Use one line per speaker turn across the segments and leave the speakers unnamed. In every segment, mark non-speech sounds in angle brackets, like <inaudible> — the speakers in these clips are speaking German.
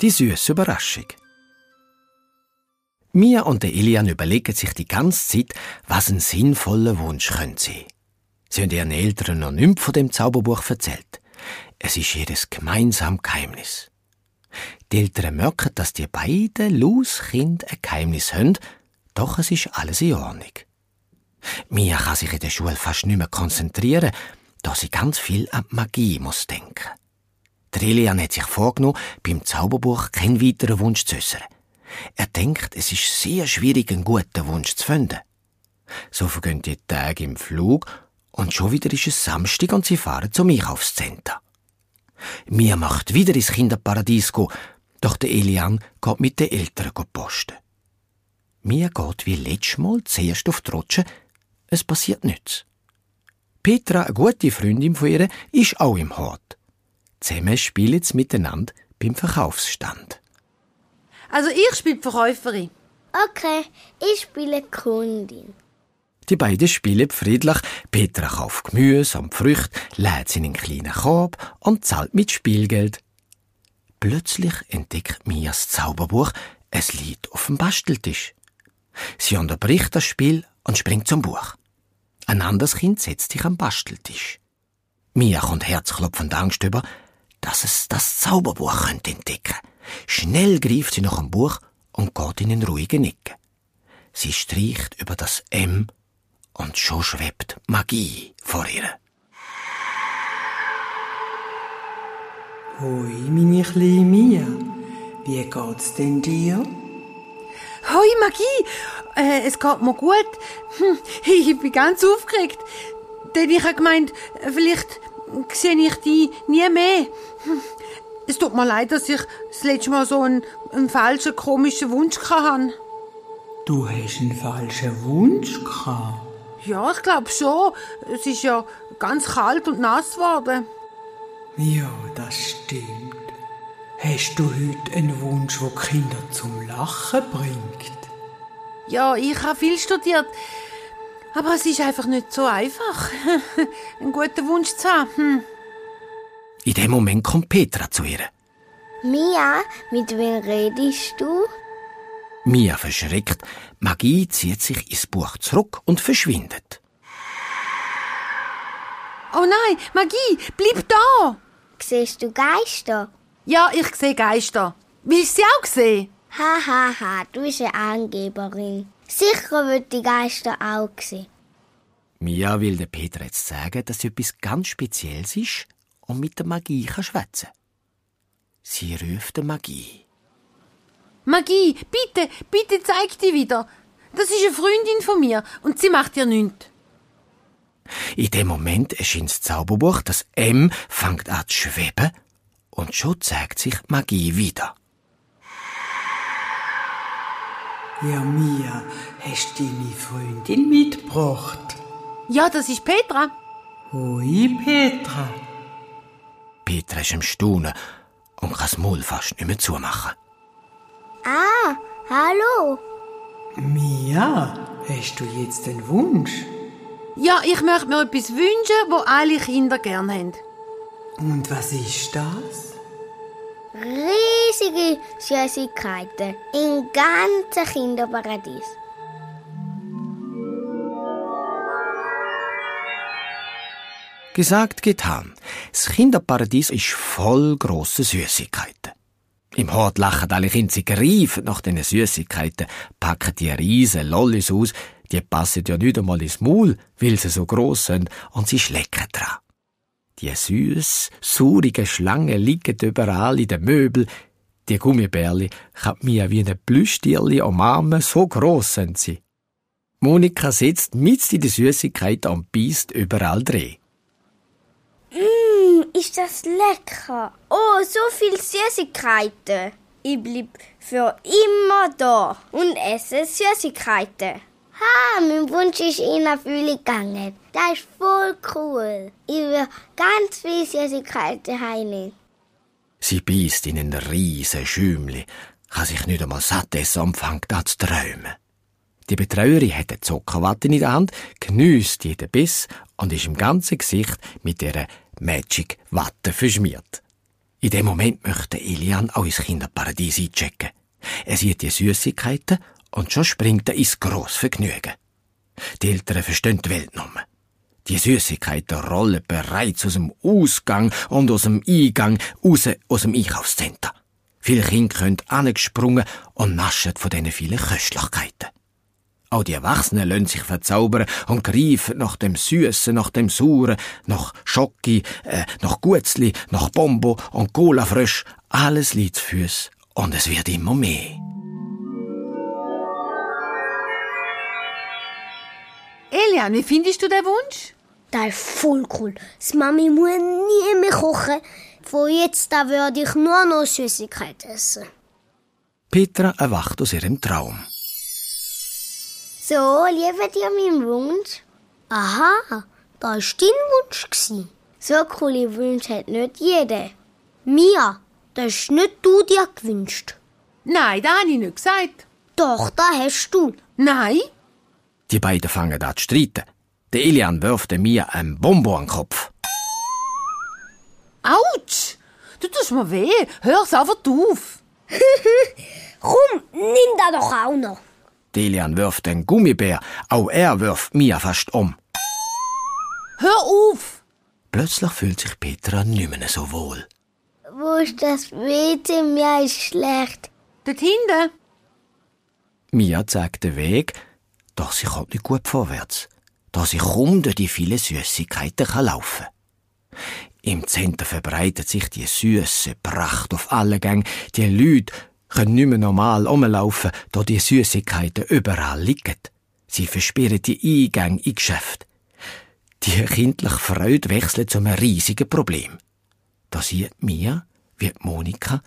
Die süße Überraschung. Mia und der Elian überlegen sich die ganze Zeit, was ein sinnvoller Wunsch könnte sein. Sie haben ihren Eltern noch nichts von dem Zauberbuch erzählt. Es ist jedes gemeinsam Geheimnis. Die Eltern merken, dass die beiden Lauskinder ein Geheimnis haben, doch es ist alles in Ordnung. Mia kann sich in der Schule fast nicht mehr konzentrieren, da sie ganz viel an die Magie muss denken. Der Elian hat sich vorgenommen, beim Zauberbuch keinen weiteren Wunsch zu äußern. Er denkt, es ist sehr schwierig, einen guten Wunsch zu finden. So vergehen die Tage im Flug und schon wieder ist es Samstag und sie fahren zum Einkaufszentrum. Mia macht wieder ins Kinderparadies go, doch der Elian geht mit den Eltern posten. Mia geht wie letztes Mal zuerst auf die Rutsche, es passiert nichts. Petra, eine gute Freundin von ihr, ist auch im Hort. Zusammen spielen sie miteinander beim Verkaufsstand.
Also ich spiele die Verkäuferin.
Okay, ich spiele Kundin.
Die beiden spielen friedlich. Petra kauft Gemüse und Früchte, lädt sie in einen kleinen Korb und zahlt mit Spielgeld. Plötzlich entdeckt Mias Zauberbuch, es liegt auf dem Basteltisch. Sie unterbricht das Spiel und springt zum Buch. Ein anderes Kind setzt sich am Basteltisch. Mia kommt herzklopfend Angst über, dass es das Zauberbuch könnte entdecken. Schnell greift sie nach dem Buch und geht in den ruhigen Ecke. Sie streicht über das M und schon schwebt Magie vor ihr.
Hoi, meine kleine Mia. Wie geht's denn dir?
Hoi, Magie! Äh, es geht mir gut. Hm, <laughs> ich bin ganz aufgeregt. Denn ich habe gemeint, vielleicht sehe ich die nie mehr. Es tut mir leid, dass ich das letzte Mal so einen, einen falschen, komischen Wunsch hatte.
Du hast einen falschen Wunsch gehabt?
Ja, ich glaube schon. Es ist ja ganz kalt und nass geworden.
Ja, das stimmt. Hast du heute einen Wunsch, der Kinder zum Lachen bringt?
Ja, ich habe viel studiert. Aber es ist einfach nicht so einfach, <laughs> einen guten Wunsch zu haben. Hm.
In dem Moment kommt Petra zu ihr.
Mia, mit wem redest du?
Mia verschreckt, Magie zieht sich ins Buch zurück und verschwindet.
Oh nein, Magie, bleib da!
Siehst du Geister?
Ja, ich sehe Geister. Willst du sie auch sehen?
Ha, ha, ha, du bist eine Angeberin. Sicher wird die Geister auch sehen.
Mia will der Petra jetzt sagen, dass etwas ganz Spezielles ist und mit der Magie kann schwätzen. Sie ruft der Magie.
Magie, bitte, bitte zeig die wieder. Das ist eine Freundin von mir und sie macht dir nichts.
In dem Moment erscheint das Zauberbuch, das M fängt an zu schweben und schon zeigt sich die Magie wieder.
Ja, Mia, hast du deine Freundin mitgebracht?
Ja, das ist Petra.
Hoi, Petra.
Petra ist im Staunen und kann das Maul fast nicht mehr zumachen.
Ah, hallo.
Mia, hast du jetzt einen Wunsch?
Ja, ich möchte mir etwas wünschen, wo alle Kinder gerne haben.
Und was ist das?
Riesige Süßigkeiten im ganzen Kinderparadies.
Gesagt, getan. Das Kinderparadies ist voll grosser Süßigkeiten. Im Hort lachen alle Kinder, sie greifen nach diesen Süßigkeiten, packen die riesen Lollis aus, die passen ja nicht einmal ins Maul, weil sie so gross sind, und sie schlecken dran. Die süß, saurigen Schlangen liegen überall in den Möbeln, die Gummibärli kann mir wie ein Plüschtierli umarmen, so gross sind sie. Monika sitzt mit in die Süßigkeiten und beißt überall drin.
Mmm, ist das lecker. Oh, so viel Süßigkeiten. Ich bleib für immer da und esse Süßigkeiten. Ha, mein Wunsch ist in Erfüllung gegangen. Das ist voll cool. Ich will ganz viel Süßigkeiten heimnehmen.
Sie beißt in einen riesen Schümli, kann sich nicht einmal satt essen und fängt an zu träumen. Die Betreuerin hat eine Zuckerwatte in der Hand, geniesst jeden Biss und ist im ganzen Gesicht mit ihrer Magic Watte verschmiert. In dem Moment möchte Elian auch ins Kinderparadies einchecken. Er sieht die Süßigkeiten und schon springt er ins Grossvergnügen. Die Eltern verstehen die Welt nicht mehr. Die Süßigkeiten rollen bereits aus dem Ausgang und aus dem Eingang raus aus dem Einkaufszentrum. Viele Kinder können angesprungen und naschen von diesen vielen Köstlichkeiten. Auch die Erwachsenen lassen sich verzaubern und greifen nach dem Süßen, nach dem Sauren, nach Schocki, äh, nach Gutzli, nach Bombo und Cola frisch. Alles liegt zu Füßen und es wird immer mehr.
Elian, wie findest du den Wunsch?
Das ist voll cool. Das Mami muss nie mehr kochen. Von jetzt an würde ich nur noch Süßigkeit essen.
Petra erwacht aus ihrem Traum.
So, liebe dir meinen Wunsch? Aha, da war dein Wunsch. Gewesen. So coole Wünsche hat nicht jeder. Mia, das hast nicht du dir gewünscht.
Nein, das habe ich nicht gesagt.
Doch, da hast du.
Nein?
Die beiden fangen an zu streiten. Der Elian wirft dem Mia ein Bonbon an den Kopf.
Autsch! Du tust mir weh. Hör's einfach auf. <laughs>
Komm, nimm da doch auch noch.
Delian wirft den Gummibär, auch er wirft Mia fast um.
Hör auf!
Plötzlich fühlt sich Petra nicht mehr so wohl.
Wo ist das WC? Mir ist schlecht.
Dort hinten.
Mia zeigt den Weg, doch sie kommt nicht gut vorwärts, da sie kaum durch die vielen Süßigkeiten kann laufen Im Zentrum verbreitet sich die süße Pracht auf alle Gänge. Die Leute können nicht mehr normal rumlaufen, da die Süßigkeiten überall liegen. Sie verspüren die Eingänge in Geschäft. Die kindliche Freude wechselt zu einem riesigen Problem. Da sieht Mia, wie Monika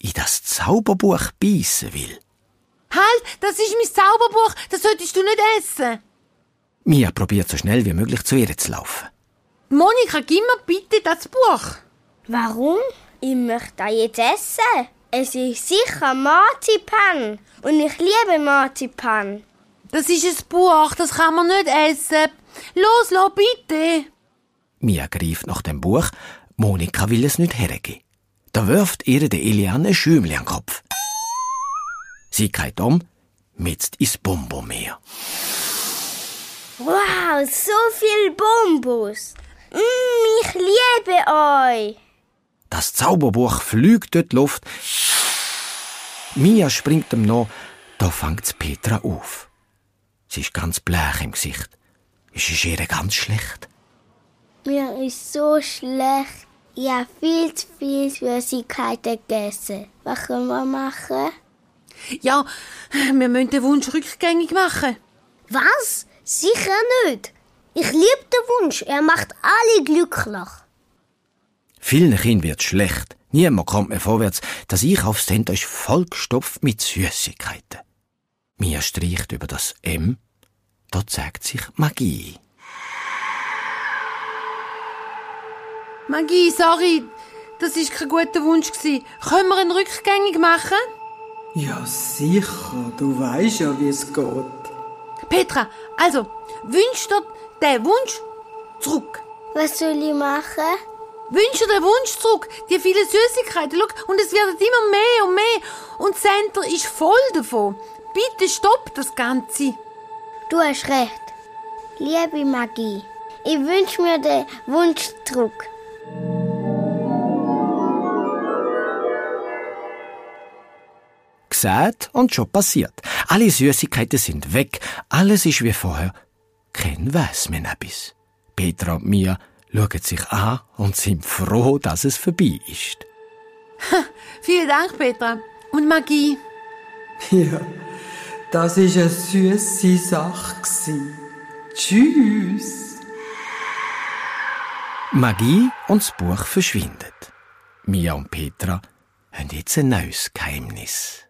in das Zauberbuch beißen will.
Halt, das ist mein Zauberbuch, das solltest du nicht essen.
Mia probiert so schnell wie möglich zu ihr zu laufen.
Monika, gib mir bitte das Buch.
Warum? Ich möchte das jetzt essen. Es ist sicher Marzipan. Und ich liebe Marzipan.
Das ist ein Buch, das kann man nicht essen. Los, los, bitte.
Mia greift nach dem Buch. Monika will es nicht hergeben. Da wirft ihr der Elian ein Schümli an den Kopf. Sie geht um, mit ins Bonbonmeer.
Wow, so viel Bonbons. Mm, ich liebe euch.
Das Zauberbuch fliegt durch die Luft. Mia springt ihm nach, da fängt Petra auf. Sie ist ganz bleich im Gesicht. Es ist ihr ganz schlecht.
Mir ist so schlecht. Ich habe viel zu viel Süßigkeiten gegessen. Was können wir machen?
Ja, wir müssen den Wunsch rückgängig machen.
Was? Sicher nicht. Ich liebe den Wunsch. Er macht alle glücklich.
Vielen Kindern wird schlecht. Niemand kommt mehr vorwärts. Das Einkaufszentrum ist vollgestopft mit Süßigkeiten. Mia streicht über das M. Da zeigt sich Magie.
Magie, sorry, das ist kein guter Wunsch. Können wir ihn rückgängig machen?
Ja, sicher. Du weißt ja, wie es geht.
Petra, also, wünsch dir den Wunsch zurück.
Was soll ich machen?
Wünsch dir den Wunsch zurück, die vielen Süßigkeiten. Schau, und es werden immer mehr und mehr. Und das Center ist voll davon. Bitte stopp das Ganze.
Du hast recht. Liebe Magie, ich wünsche mir den Wunsch zurück.
Gesagt und schon passiert. Alle Süßigkeiten sind weg. Alles ist wie vorher. Kein weiß mehr etwas. Petra und Mia schauen sich an und sind froh, dass es vorbei ist.
Vielen Dank, Petra. Und Magie.
Ja, das ist eine süße Sache. gsi. Tschüss.
Magie und das Buch verschwindet. Mia und Petra haben jetzt ein neues Geheimnis.